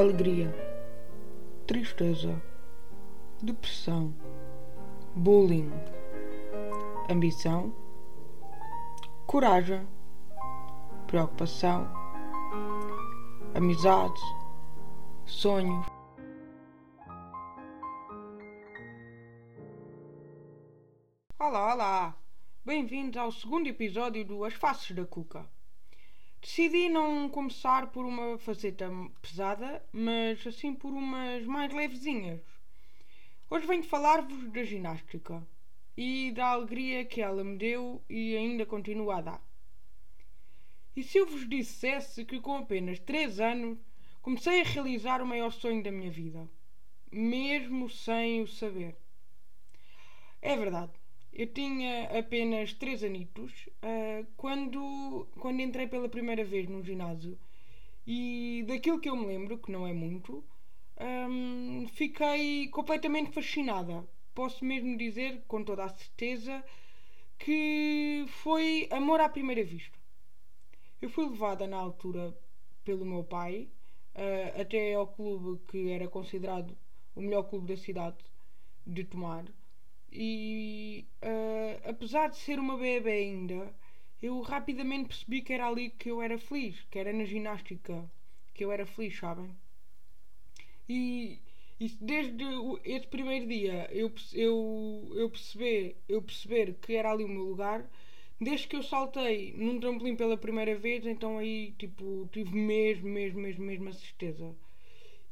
alegria, tristeza, depressão, bullying, ambição, coragem, preocupação, amizade, sonhos. Olá, olá! Bem-vindos ao segundo episódio do As Faces da Cuca. Decidi não começar por uma faceta pesada, mas assim por umas mais levezinhas. Hoje venho falar-vos da ginástica e da alegria que ela me deu e ainda continua a dar. E se eu vos dissesse que com apenas 3 anos comecei a realizar o maior sonho da minha vida, mesmo sem o saber? É verdade. Eu tinha apenas 3 anitos uh, quando, quando entrei pela primeira vez no ginásio. E daquilo que eu me lembro, que não é muito, um, fiquei completamente fascinada. Posso mesmo dizer, com toda a certeza, que foi amor à primeira vista. Eu fui levada na altura pelo meu pai uh, até ao clube que era considerado o melhor clube da cidade de Tomar e uh, apesar de ser uma bebê ainda, eu rapidamente percebi que era ali que eu era feliz, que era na ginástica que eu era feliz, sabem? E, e desde esse primeiro dia eu, eu, eu, perceber, eu perceber que era ali o meu lugar, desde que eu saltei num trampolim pela primeira vez, então aí tipo, tive mesmo, mesmo, mesmo, mesmo a certeza.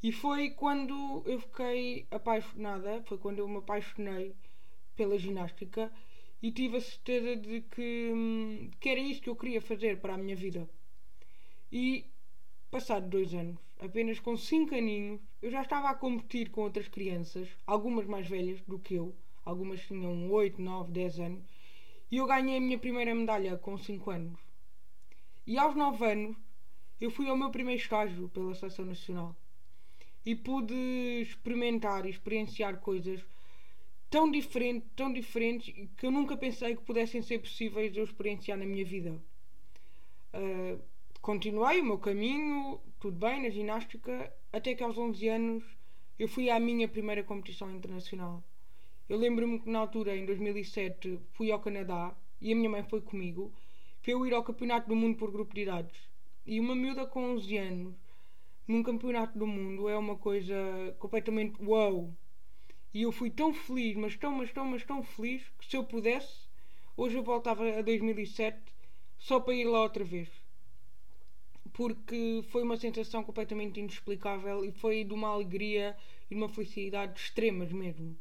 E foi quando eu fiquei apaixonada, foi quando eu me apaixonei pela ginástica e tive a certeza de que, hum, que era isso que eu queria fazer para a minha vida. E, passado dois anos, apenas com cinco aninhos, eu já estava a competir com outras crianças, algumas mais velhas do que eu, algumas tinham 8, 9, 10 anos, e eu ganhei a minha primeira medalha com 5 anos. E aos 9 anos, eu fui ao meu primeiro estágio pela Seleção Nacional e pude experimentar e experienciar coisas tão diferentes, tão diferentes que eu nunca pensei que pudessem ser possíveis de eu experienciar na minha vida. Uh, continuei o meu caminho, tudo bem, na ginástica, até que aos 11 anos eu fui à minha primeira competição internacional. Eu lembro-me que na altura, em 2007, fui ao Canadá e a minha mãe foi comigo para eu ir ao Campeonato do Mundo por grupo de idades. E uma miúda com 11 anos num Campeonato do Mundo é uma coisa completamente wow. E eu fui tão feliz, mas tão, mas tão, mas tão feliz, que se eu pudesse, hoje eu voltava a 2007 só para ir lá outra vez. Porque foi uma sensação completamente inexplicável e foi de uma alegria e de uma felicidade extremas mesmo.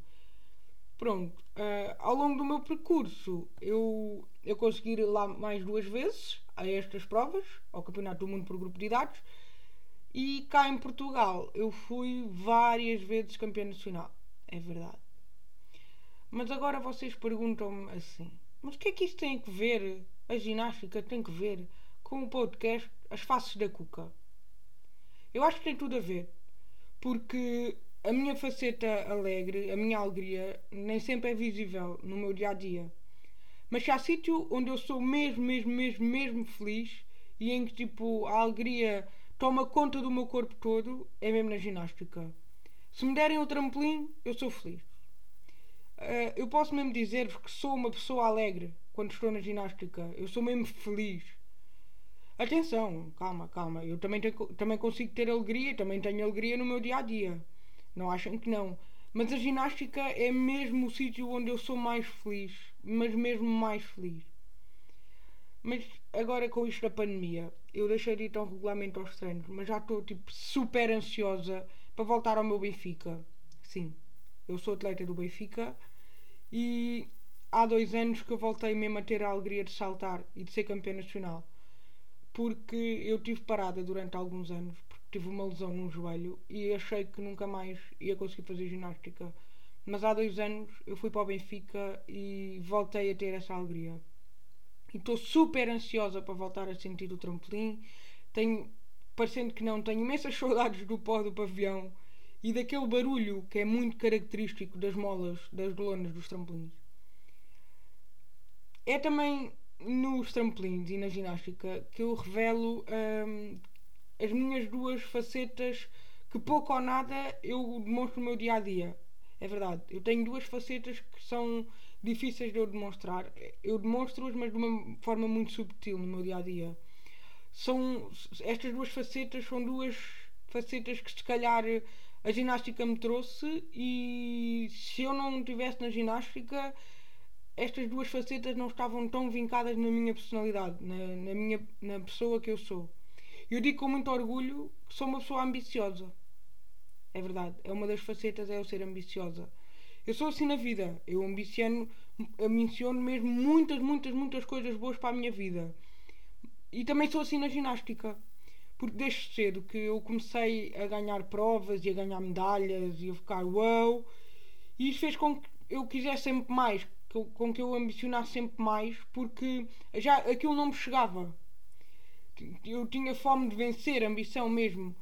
Pronto, uh, ao longo do meu percurso eu, eu consegui ir lá mais duas vezes a estas provas, ao Campeonato do Mundo por Grupo de Idades, e cá em Portugal eu fui várias vezes campeão nacional. É verdade. Mas agora vocês perguntam-me assim: mas o que é que isto tem a ver? A ginástica tem que ver com o podcast As Faces da Cuca? Eu acho que tem tudo a ver. Porque a minha faceta alegre, a minha alegria, nem sempre é visível no meu dia a dia. Mas se há sítio onde eu sou mesmo, mesmo, mesmo, mesmo feliz e em que tipo a alegria toma conta do meu corpo todo, é mesmo na ginástica. Se me derem o trampolim, eu sou feliz. Uh, eu posso mesmo dizer-vos que sou uma pessoa alegre quando estou na ginástica. Eu sou mesmo feliz. Atenção, calma, calma. Eu também, tenho, também consigo ter alegria, também tenho alegria no meu dia a dia. Não acham que não. Mas a ginástica é mesmo o sítio onde eu sou mais feliz. Mas mesmo mais feliz. Mas agora com isto da pandemia, eu deixei de ir tão regularmente aos treinos, mas já estou tipo super ansiosa para voltar ao meu Benfica. Sim, eu sou atleta do Benfica e há dois anos que eu voltei mesmo a ter a alegria de saltar e de ser campeã nacional. Porque eu tive parada durante alguns anos, porque tive uma lesão no joelho e achei que nunca mais ia conseguir fazer ginástica. Mas há dois anos eu fui para o Benfica e voltei a ter essa alegria. E estou super ansiosa para voltar a sentir o trampolim. Tenho parecendo que não, tenho imensas saudades do pó do pavião e daquele barulho que é muito característico das molas, das lonas dos trampolins. É também nos trampolins e na ginástica que eu revelo hum, as minhas duas facetas que pouco ou nada eu demonstro no meu dia a dia. É verdade. Eu tenho duas facetas que são difíceis de eu demonstrar. Eu demonstro-as, mas de uma forma muito subtil no meu dia a dia. São, estas duas facetas são duas facetas que se calhar a ginástica me trouxe e se eu não estivesse na ginástica estas duas facetas não estavam tão vincadas na minha personalidade, na, na, minha, na pessoa que eu sou. Eu digo com muito orgulho que sou uma pessoa ambiciosa. É verdade, é uma das facetas é eu ser ambiciosa. Eu sou assim na vida. Eu ambiciono, ambiciono mesmo muitas, muitas, muitas coisas boas para a minha vida. E também sou assim na ginástica. Porque desde cedo que eu comecei a ganhar provas e a ganhar medalhas e a ficar uau. E isso fez com que eu quisesse sempre mais, com que eu ambicionasse sempre mais, porque já aquilo não me chegava. Eu tinha fome de vencer, ambição mesmo.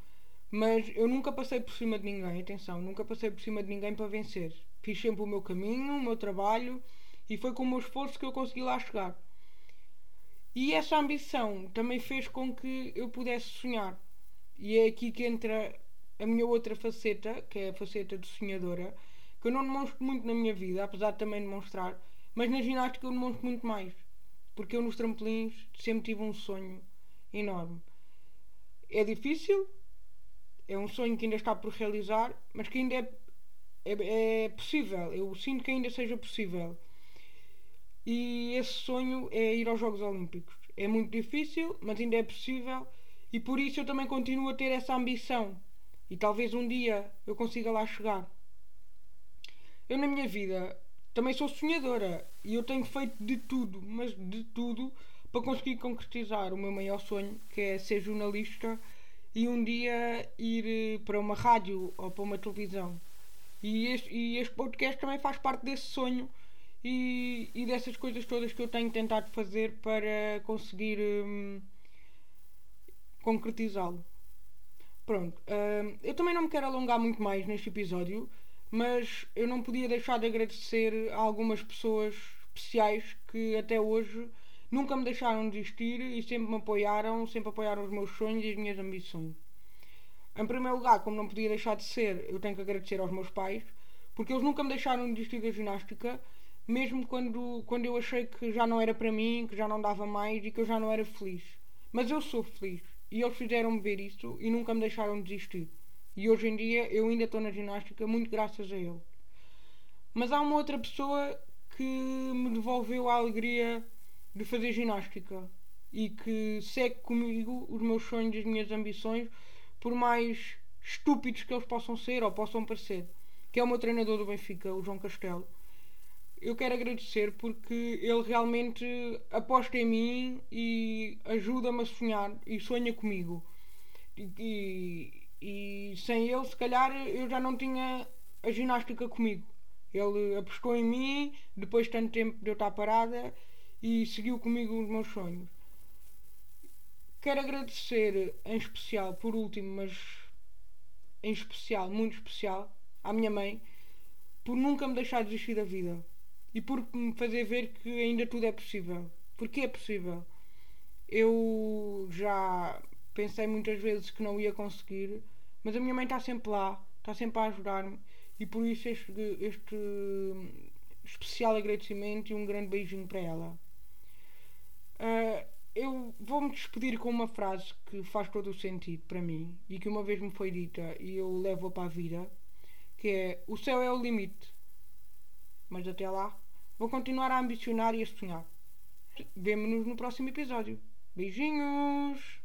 Mas eu nunca passei por cima de ninguém, atenção, nunca passei por cima de ninguém para vencer. Fiz sempre o meu caminho, o meu trabalho e foi com o meu esforço que eu consegui lá chegar. E essa ambição também fez com que eu pudesse sonhar. E é aqui que entra a minha outra faceta, que é a faceta de sonhadora, que eu não demonstro muito na minha vida, apesar de também demonstrar, mas na ginástica eu demonstro muito mais. Porque eu nos trampolins sempre tive um sonho enorme. É difícil, é um sonho que ainda está por realizar, mas que ainda é, é, é possível. Eu sinto que ainda seja possível. E esse sonho é ir aos Jogos Olímpicos. É muito difícil, mas ainda é possível, e por isso eu também continuo a ter essa ambição. E talvez um dia eu consiga lá chegar. Eu, na minha vida, também sou sonhadora e eu tenho feito de tudo, mas de tudo, para conseguir concretizar o meu maior sonho, que é ser jornalista e um dia ir eh, para uma rádio ou para uma televisão. E este, e este podcast também faz parte desse sonho e, e dessas coisas todas que eu tenho tentado fazer para conseguir hum, concretizá-lo. Pronto, hum, eu também não me quero alongar muito mais neste episódio mas eu não podia deixar de agradecer a algumas pessoas especiais que até hoje nunca me deixaram desistir e sempre me apoiaram, sempre apoiaram os meus sonhos e as minhas ambições. Em primeiro lugar, como não podia deixar de ser, eu tenho que agradecer aos meus pais, porque eles nunca me deixaram desistir da ginástica, mesmo quando, quando eu achei que já não era para mim, que já não dava mais e que eu já não era feliz. Mas eu sou feliz e eles fizeram-me ver isso e nunca me deixaram desistir. E hoje em dia eu ainda estou na ginástica muito graças a ele. Mas há uma outra pessoa que me devolveu a alegria de fazer ginástica e que segue comigo os meus sonhos e as minhas ambições, por mais estúpidos que eles possam ser ou possam parecer, que é o meu treinador do Benfica, o João Castelo. Eu quero agradecer porque ele realmente aposta em mim e ajuda-me a sonhar e sonha comigo. E, e sem ele, se calhar, eu já não tinha a ginástica comigo. Ele apostou em mim, depois de tanto tempo de eu estar parada, e seguiu comigo os meus sonhos. Quero agradecer em especial, por último, mas em especial, muito especial, à minha mãe, por nunca me deixar desistir da vida e por me fazer ver que ainda tudo é possível. Porque é possível. Eu já pensei muitas vezes que não ia conseguir, mas a minha mãe está sempre lá, está sempre a ajudar-me e por isso este, este especial agradecimento e um grande beijinho para ela. Uh, eu vou-me despedir com uma frase que faz todo o sentido para mim e que uma vez me foi dita e eu levo-a para a vida, que é o céu é o limite. Mas até lá, vou continuar a ambicionar e a sonhar. Vemo-nos no próximo episódio. Beijinhos!